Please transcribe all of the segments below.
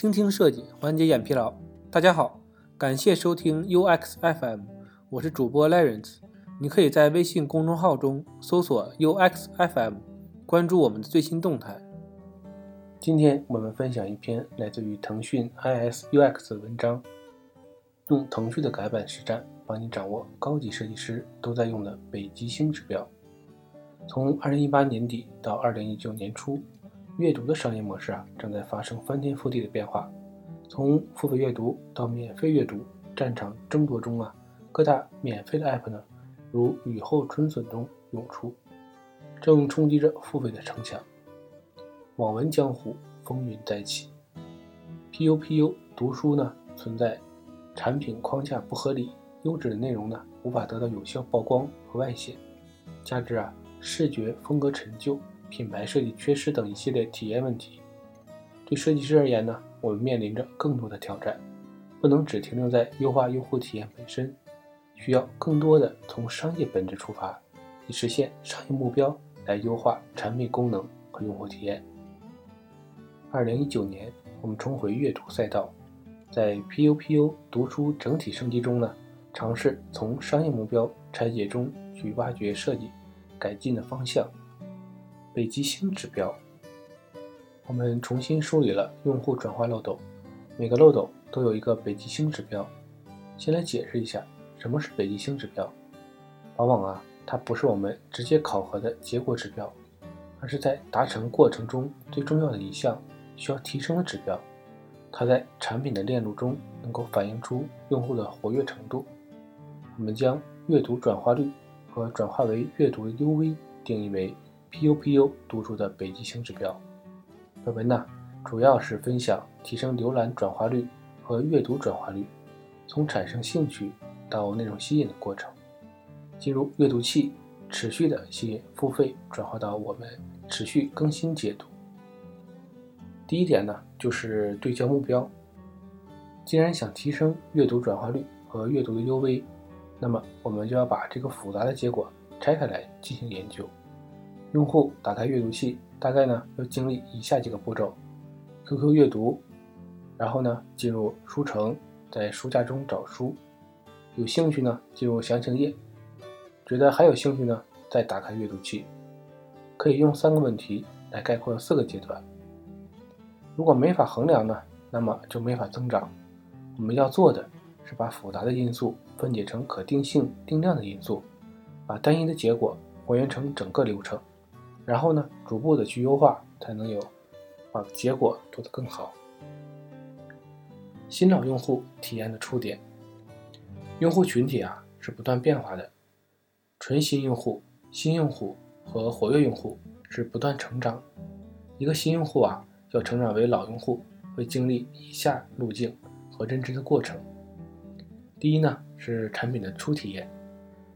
倾听设计，缓解眼疲劳。大家好，感谢收听 UX FM，我是主播 Lawrence。你可以在微信公众号中搜索 UX FM，关注我们的最新动态。今天我们分享一篇来自于腾讯 ISUX 的文章，用腾讯的改版实战，帮你掌握高级设计师都在用的北极星指标。从2018年底到2019年初。阅读的商业模式啊，正在发生翻天覆地的变化。从付费阅读到免费阅读，战场争夺中啊，各大免费的 App 呢，如雨后春笋中涌出，正冲击着付费的城墙。网文江湖风云再起，PUPU 读书呢存在产品框架不合理，优质的内容呢无法得到有效曝光和外泄，加之啊视觉风格陈旧。品牌设计缺失等一系列体验问题，对设计师而言呢，我们面临着更多的挑战，不能只停留在优化用户体验本身，需要更多的从商业本质出发，以实现商业目标来优化产品功能和用户体验。二零一九年，我们重回阅读赛道，在 PUPU 读书整体升级中呢，尝试从商业目标拆解中去挖掘设计改进的方向。北极星指标，我们重新梳理了用户转化漏斗，每个漏斗都有一个北极星指标。先来解释一下什么是北极星指标。往往啊，它不是我们直接考核的结果指标，而是在达成过程中最重要的一项需要提升的指标。它在产品的链路中能够反映出用户的活跃程度。我们将阅读转化率和转化为阅读 UV 定义为。PUPU 读出的北极星指标。本文呢，主要是分享提升浏览转化率和阅读转化率，从产生兴趣到内容吸引的过程，进入阅读器，持续的吸引付费转化到我们持续更新解读。第一点呢，就是对焦目标。既然想提升阅读转化率和阅读的 UV，那么我们就要把这个复杂的结果拆开来进行研究。用户打开阅读器，大概呢要经历以下几个步骤：QQ 阅读，然后呢进入书城，在书架中找书，有兴趣呢进入详情页，觉得还有兴趣呢再打开阅读器。可以用三个问题来概括四个阶段。如果没法衡量呢，那么就没法增长。我们要做的是把复杂的因素分解成可定性定量的因素，把单一的结果还原成整个流程。然后呢，逐步的去优化，才能有把结果做得更好。新老用户体验的触点，用户群体啊是不断变化的，纯新用户、新用户和活跃用户是不断成长。一个新用户啊要成长为老用户，会经历以下路径和认知的过程。第一呢是产品的初体验，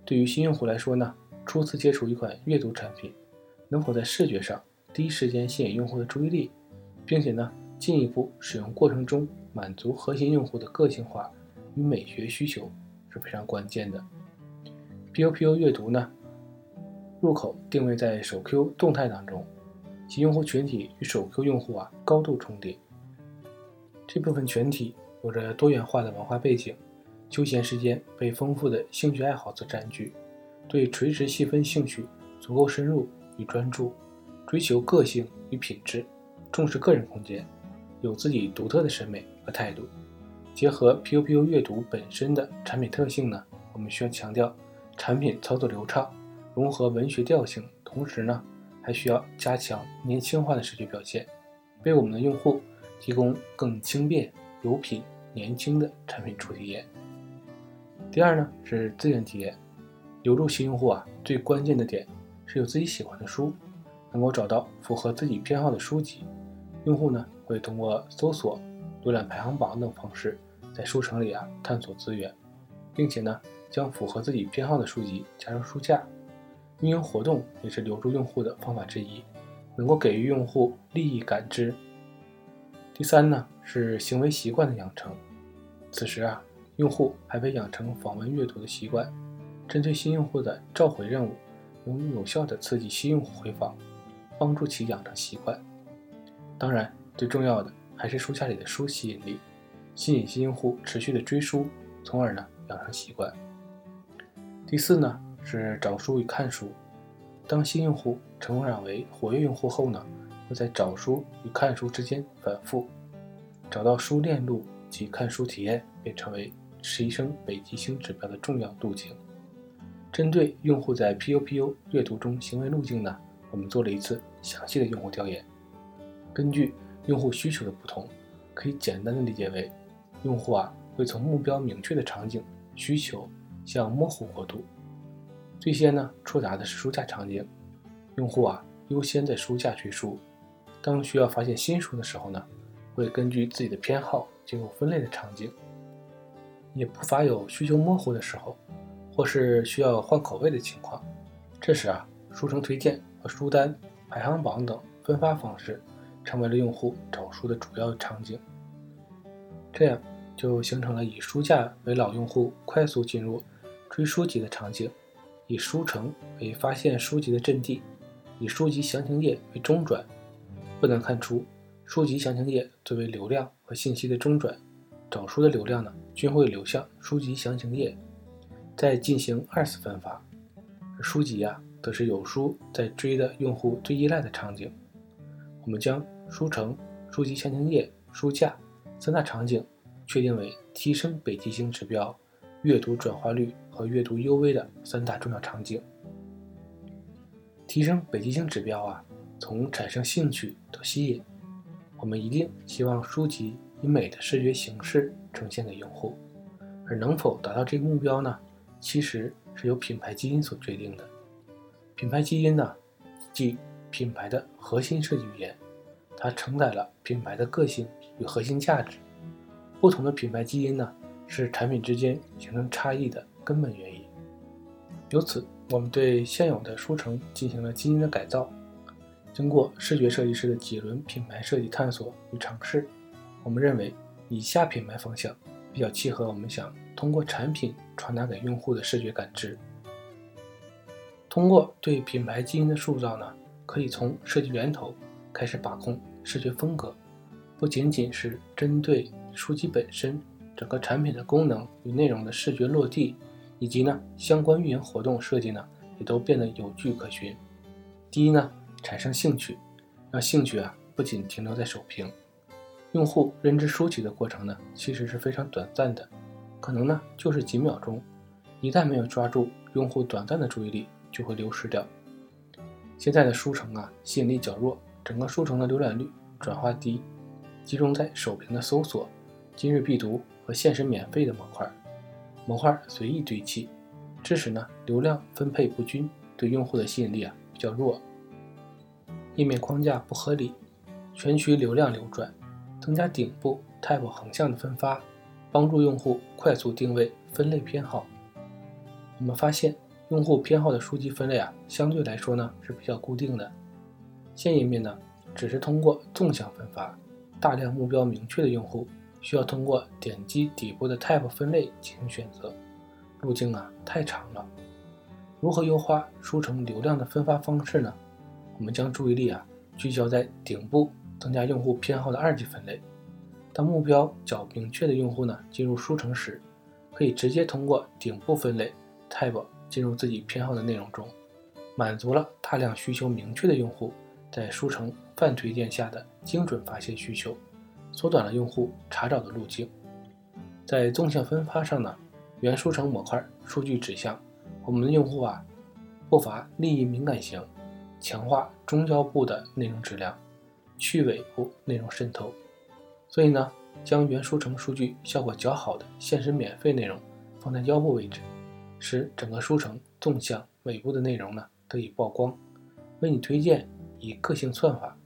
对于新用户来说呢，初次接触一款阅读产品。能否在视觉上第一时间吸引用户的注意力，并且呢，进一步使用过程中满足核心用户的个性化与美学需求是非常关键的。PUPU 阅读呢，入口定位在手 Q 动态当中，其用户群体与手 Q 用户啊高度重叠。这部分群体有着多元化的文化背景，休闲时间被丰富的兴趣爱好所占据，对垂直细分兴趣足够深入。与专注，追求个性与品质，重视个人空间，有自己独特的审美和态度。结合 PUPU 阅读本身的产品特性呢，我们需要强调产品操作流畅，融合文学调性，同时呢，还需要加强年轻化的视觉表现，为我们的用户提供更轻便、有品、年轻的产品初体验。第二呢，是资源体验，留住新用户啊，最关键的点。是有自己喜欢的书，能够找到符合自己偏好的书籍。用户呢会通过搜索、浏览排行榜等方式，在书城里啊探索资源，并且呢将符合自己偏好的书籍加入书架。运营活动也是留住用户的方法之一，能够给予用户利益感知。第三呢是行为习惯的养成，此时啊用户还未养成访问阅读的习惯，针对新用户的召回任务。能有效地刺激新用户回访，帮助其养成习惯。当然，最重要的还是书架里的书吸引力，吸引新用户持续的追书，从而呢养成习惯。第四呢是找书与看书。当新用户成长为活跃用户后呢，会在找书与看书之间反复，找到书链路及看书体验，便成为提升北极星指标的重要路径。针对用户在 PUPU 阅读中行为路径呢，我们做了一次详细的用户调研。根据用户需求的不同，可以简单的理解为，用户啊会从目标明确的场景需求向模糊过渡。最先呢触达的是书架场景，用户啊优先在书架追书。当需要发现新书的时候呢，会根据自己的偏好进入分类的场景。也不乏有需求模糊的时候，或是需要换口味的情况。这时啊，书城推荐和书单、排行榜等分发方式，成为了用户找书的主要场景。这样就形成了以书架为老用户快速进入追书籍的场景。以书城为发现书籍的阵地，以书籍详情页为中转，不难看出，书籍详情页作为流量和信息的中转，找书的流量呢，均会流向书籍详情页，再进行二次分发。书籍呀，则是有书在追的用户最依赖的场景。我们将书城、书籍详情页、书架三大场景确定为提升北极星指标。阅读转化率和阅读 UV 的三大重要场景，提升北极星指标啊，从产生兴趣到吸引，我们一定希望书籍以美的视觉形式呈现给用户，而能否达到这个目标呢？其实是由品牌基因所决定的。品牌基因呢，即品牌的核心设计语言，它承载了品牌的个性与核心价值。不同的品牌基因呢？是产品之间形成差异的根本原因。由此，我们对现有的书城进行了基因的改造。经过视觉设计师的几轮品牌设计探索与尝试，我们认为以下品牌方向比较契合我们想通过产品传达给用户的视觉感知。通过对品牌基因的塑造呢，可以从设计源头开始把控视觉风格，不仅仅是针对书籍本身。整个产品的功能与内容的视觉落地，以及呢相关运营活动设计呢，也都变得有据可循。第一呢，产生兴趣，让兴趣啊不仅停留在首屏，用户认知书籍的过程呢，其实是非常短暂的，可能呢就是几秒钟，一旦没有抓住用户短暂的注意力，就会流失掉。现在的书城啊，吸引力较弱，整个书城的浏览率、转化低，集中在首屏的搜索、今日必读。和限时免费的模块，模块随意堆砌，致使呢流量分配不均，对用户的吸引力啊比较弱。页面框架不合理，全区流量流转，增加顶部 Type 横向的分发，帮助用户快速定位分类偏好。我们发现用户偏好的书籍分类啊相对来说呢是比较固定的。现页面呢只是通过纵向分发，大量目标明确的用户。需要通过点击底部的 Type 分类进行选择，路径啊太长了。如何优化书城流量的分发方式呢？我们将注意力啊聚焦在顶部，增加用户偏好的二级分类。当目标较明确的用户呢进入书城时，可以直接通过顶部分类 Tab 进入自己偏好的内容中，满足了大量需求明确的用户在书城泛推荐下的精准发现需求。缩短了用户查找的路径，在纵向分发上呢，原书城模块数据指向我们的用户啊，不乏利益敏感型，强化中腰部的内容质量，去尾部内容渗透。所以呢，将原书城数据效果较好的限时免费内容放在腰部位置，使整个书城纵向尾部的内容呢得以曝光，为你推荐以个性算法，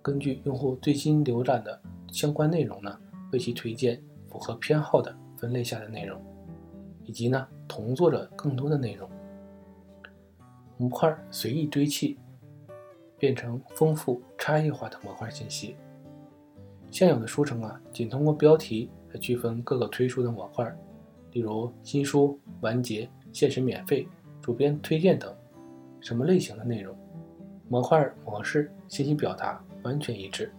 根据用户最新浏览的。相关内容呢，为其推荐符合偏好的分类下的内容，以及呢同作者更多的内容。模块随意堆砌，变成丰富差异化的模块信息。现有的书城啊，仅通过标题来区分各个推出的模块，例如新书、完结、限时免费、主编推荐等，什么类型的内容，模块模式信息表达完全一致。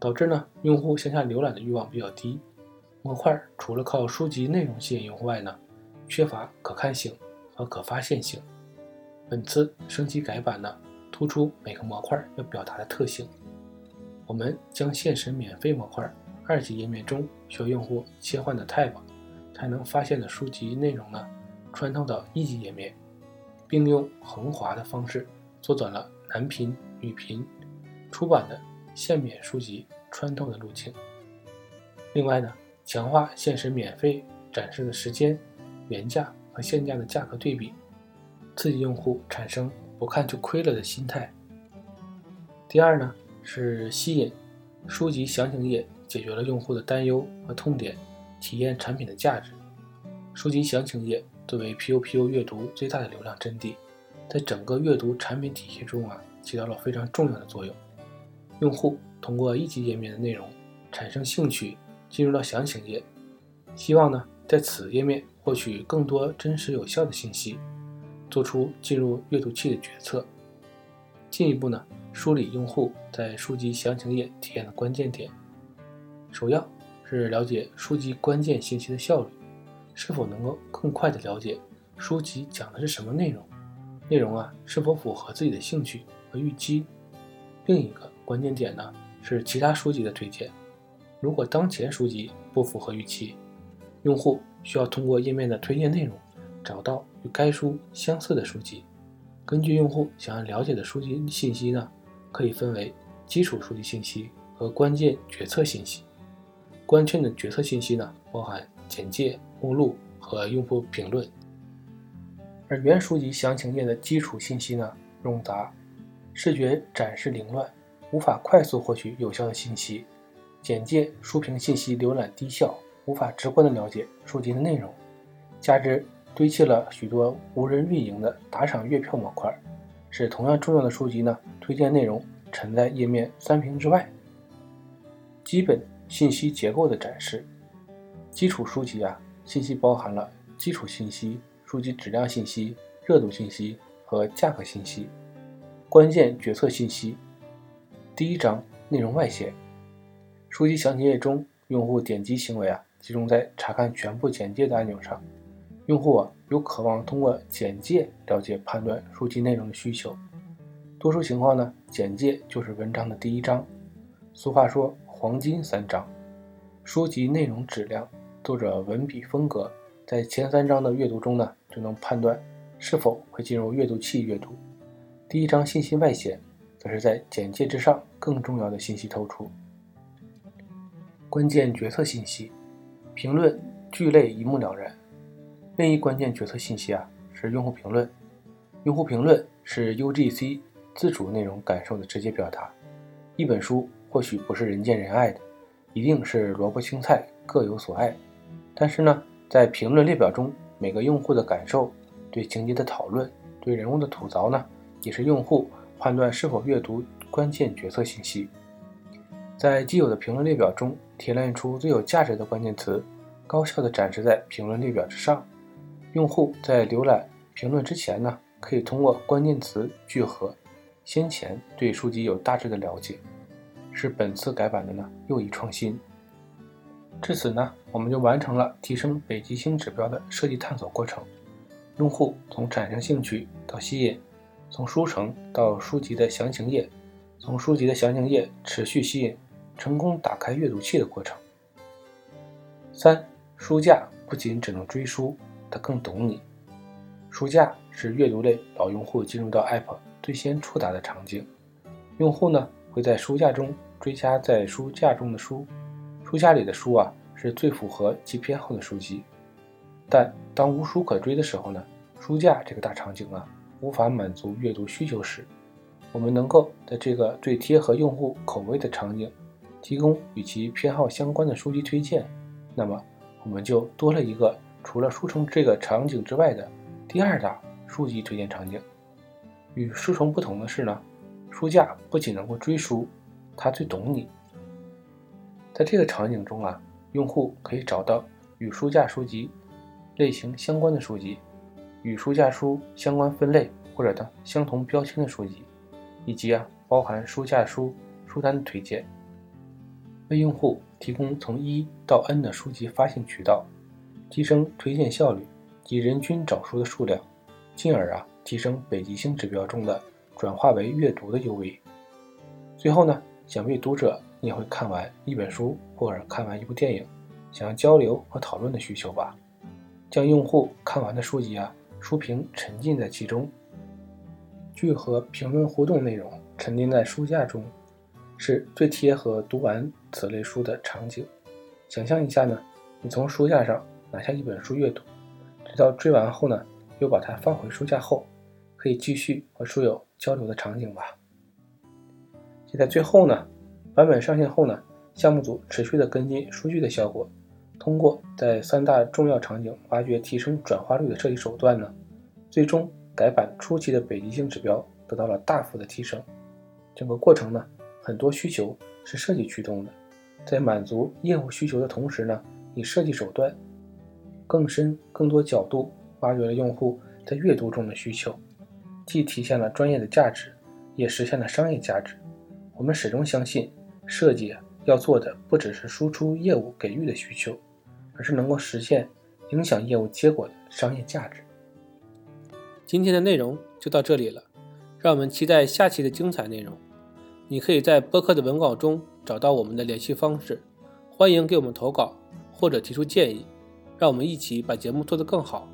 导致呢用户向下浏览的欲望比较低。模块除了靠书籍内容吸引用户外呢，缺乏可看性和可发现性。本次升级改版呢，突出每个模块要表达的特性。我们将现实免费模块二级页面中需要用户切换的 tab 才能发现的书籍内容呢，穿透到一级页面，并用横滑的方式缩短了男频、女频、出版的限免书籍穿透的路径。另外呢，强化限时免费展示的时间、原价和现价的价格对比，刺激用户产生不看就亏了的心态。第二呢，是吸引书籍详情页，解决了用户的担忧和痛点，体验产品的价值。书籍详情页作为 PUPU 阅读最大的流量阵地，在整个阅读产品体系中啊，起到了非常重要的作用。用户通过一级页面的内容产生兴趣。进入到详情页，希望呢在此页面获取更多真实有效的信息，做出进入阅读器的决策。进一步呢梳理用户在书籍详情页体验的关键点，首要是了解书籍关键信息的效率，是否能够更快的了解书籍讲的是什么内容，内容啊是否符合自己的兴趣和预期。另一个关键点呢是其他书籍的推荐。如果当前书籍不符合预期，用户需要通过页面的推荐内容找到与该书相似的书籍。根据用户想要了解的书籍信息呢，可以分为基础书籍信息和关键决策信息。关键的决策信息呢，包含简介、目录和用户评论。而原书籍详情页的基础信息呢，冗杂，视觉展示凌乱，无法快速获取有效的信息。简介、书评信息浏览低效，无法直观的了解书籍的内容，加之堆砌了许多无人运营的打赏月票模块，使同样重要的书籍呢推荐内容沉在页面三屏之外。基本信息结构的展示，基础书籍啊，信息包含了基础信息、书籍质量信息、热度信息和价格信息。关键决策信息，第一章内容外显。书籍详情页中，用户点击行为啊集中在查看全部简介的按钮上。用户啊有渴望通过简介了解判断书籍内容的需求。多数情况呢，简介就是文章的第一章。俗话说“黄金三章”，书籍内容质量、作者文笔风格，在前三章的阅读中呢，就能判断是否会进入阅读器阅读。第一章信息外显，则是在简介之上更重要的信息透出。关键决策信息，评论聚类一目了然。另一关键决策信息啊是用户评论。用户评论是 UGC 自主内容感受的直接表达。一本书或许不是人见人爱的，一定是萝卜青菜各有所爱。但是呢，在评论列表中，每个用户的感受、对情节的讨论、对人物的吐槽呢，也是用户判断是否阅读关键决策信息。在既有的评论列表中提炼出最有价值的关键词，高效地展示在评论列表之上。用户在浏览评论之前呢，可以通过关键词聚合，先前对书籍有大致的了解，是本次改版的呢又一创新。至此呢，我们就完成了提升北极星指标的设计探索过程。用户从产生兴趣到吸引，从书城到书籍的详情页，从书籍的详情页持续吸引。成功打开阅读器的过程。三，书架不仅只能追书，它更懂你。书架是阅读类老用户进入到 App 最先触达的场景。用户呢会在书架中追加在书架中的书，书架里的书啊是最符合其偏好的书籍。但当无书可追的时候呢，书架这个大场景啊无法满足阅读需求时，我们能够在这个最贴合用户口味的场景。提供与其偏好相关的书籍推荐，那么我们就多了一个除了书虫这个场景之外的第二大书籍推荐场景。与书虫不同的是呢，书架不仅能够追书，它最懂你。在这个场景中啊，用户可以找到与书架书籍类型相关的书籍，与书架书相关分类或者的相同标签的书籍，以及啊包含书架书书单的推荐。为用户提供从一到 n 的书籍发行渠道，提升推荐效率及人均找书的数量，进而啊提升北极星指标中的转化为阅读的优位。最后呢，想必读者也会看完一本书或者看完一部电影，想要交流和讨论的需求吧？将用户看完的书籍啊书评沉浸在其中，聚合评论互动内容，沉浸在书架中。是最贴合读完此类书的场景。想象一下呢，你从书架上拿下一本书阅读，直到追完后呢，又把它放回书架后，可以继续和书友交流的场景吧。就在最后呢，版本上线后呢，项目组持续的跟进数据的效果，通过在三大重要场景挖掘提升转化率的设计手段呢，最终改版初期的北极星指标得到了大幅的提升。整个过程呢。很多需求是设计驱动的，在满足业务需求的同时呢，以设计手段更深、更多角度挖掘了用户在阅读中的需求，既体现了专业的价值，也实现了商业价值。我们始终相信，设计要做的不只是输出业务给予的需求，而是能够实现影响业务结果的商业价值。今天的内容就到这里了，让我们期待下期的精彩内容。你可以在播客的文稿中找到我们的联系方式，欢迎给我们投稿或者提出建议，让我们一起把节目做得更好。